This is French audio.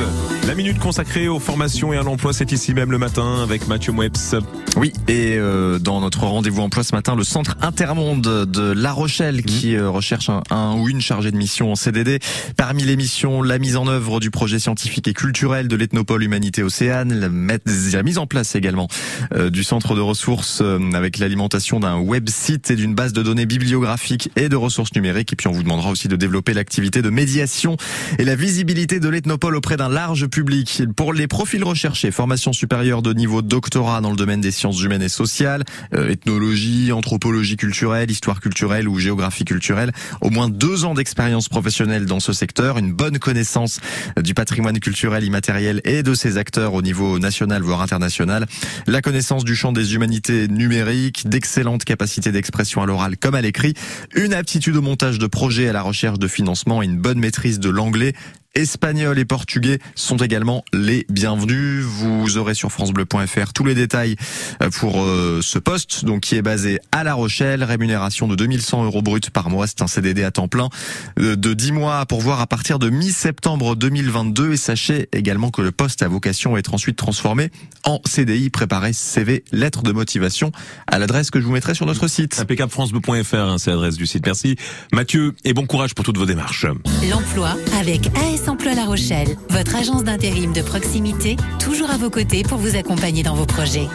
对。La minute consacrée aux formations et à l'emploi, c'est ici même le matin avec Mathieu Mweps. Oui, et euh, dans notre rendez-vous emploi ce matin, le centre Intermonde de La Rochelle qui euh, recherche un, un ou une chargée de mission en CDD. Parmi les missions, la mise en œuvre du projet scientifique et culturel de l'Ethnopole Humanité Océane, la mise en place également euh, du centre de ressources euh, avec l'alimentation d'un web site et d'une base de données bibliographiques et de ressources numériques. Et puis on vous demandera aussi de développer l'activité de médiation et la visibilité de l'Ethnopole auprès d'un large public. Pour les profils recherchés, formation supérieure de niveau doctorat dans le domaine des sciences humaines et sociales, euh, ethnologie, anthropologie culturelle, histoire culturelle ou géographie culturelle, au moins deux ans d'expérience professionnelle dans ce secteur, une bonne connaissance euh, du patrimoine culturel immatériel et de ses acteurs au niveau national voire international, la connaissance du champ des humanités numériques, d'excellentes capacités d'expression à l'oral comme à l'écrit, une aptitude au montage de projets à la recherche de financement et une bonne maîtrise de l'anglais Espagnol et portugais sont également les bienvenus. Vous aurez sur francebleu.fr tous les détails euh, pour euh, ce poste, donc qui est basé à La Rochelle, rémunération de 2100 euros brut par mois. C'est un CDD à temps plein euh, de 10 mois pour voir à partir de mi-septembre 2022. Et sachez également que le poste a vocation à être ensuite transformé en CDI. Préparez CV, lettre de motivation à l'adresse que je vous mettrai sur notre site. Impeccable francebleu.fr, hein, c'est l'adresse du site. Merci Mathieu et bon courage pour toutes vos démarches. L'emploi avec AS Emploi La Rochelle, votre agence d'intérim de proximité, toujours à vos côtés pour vous accompagner dans vos projets.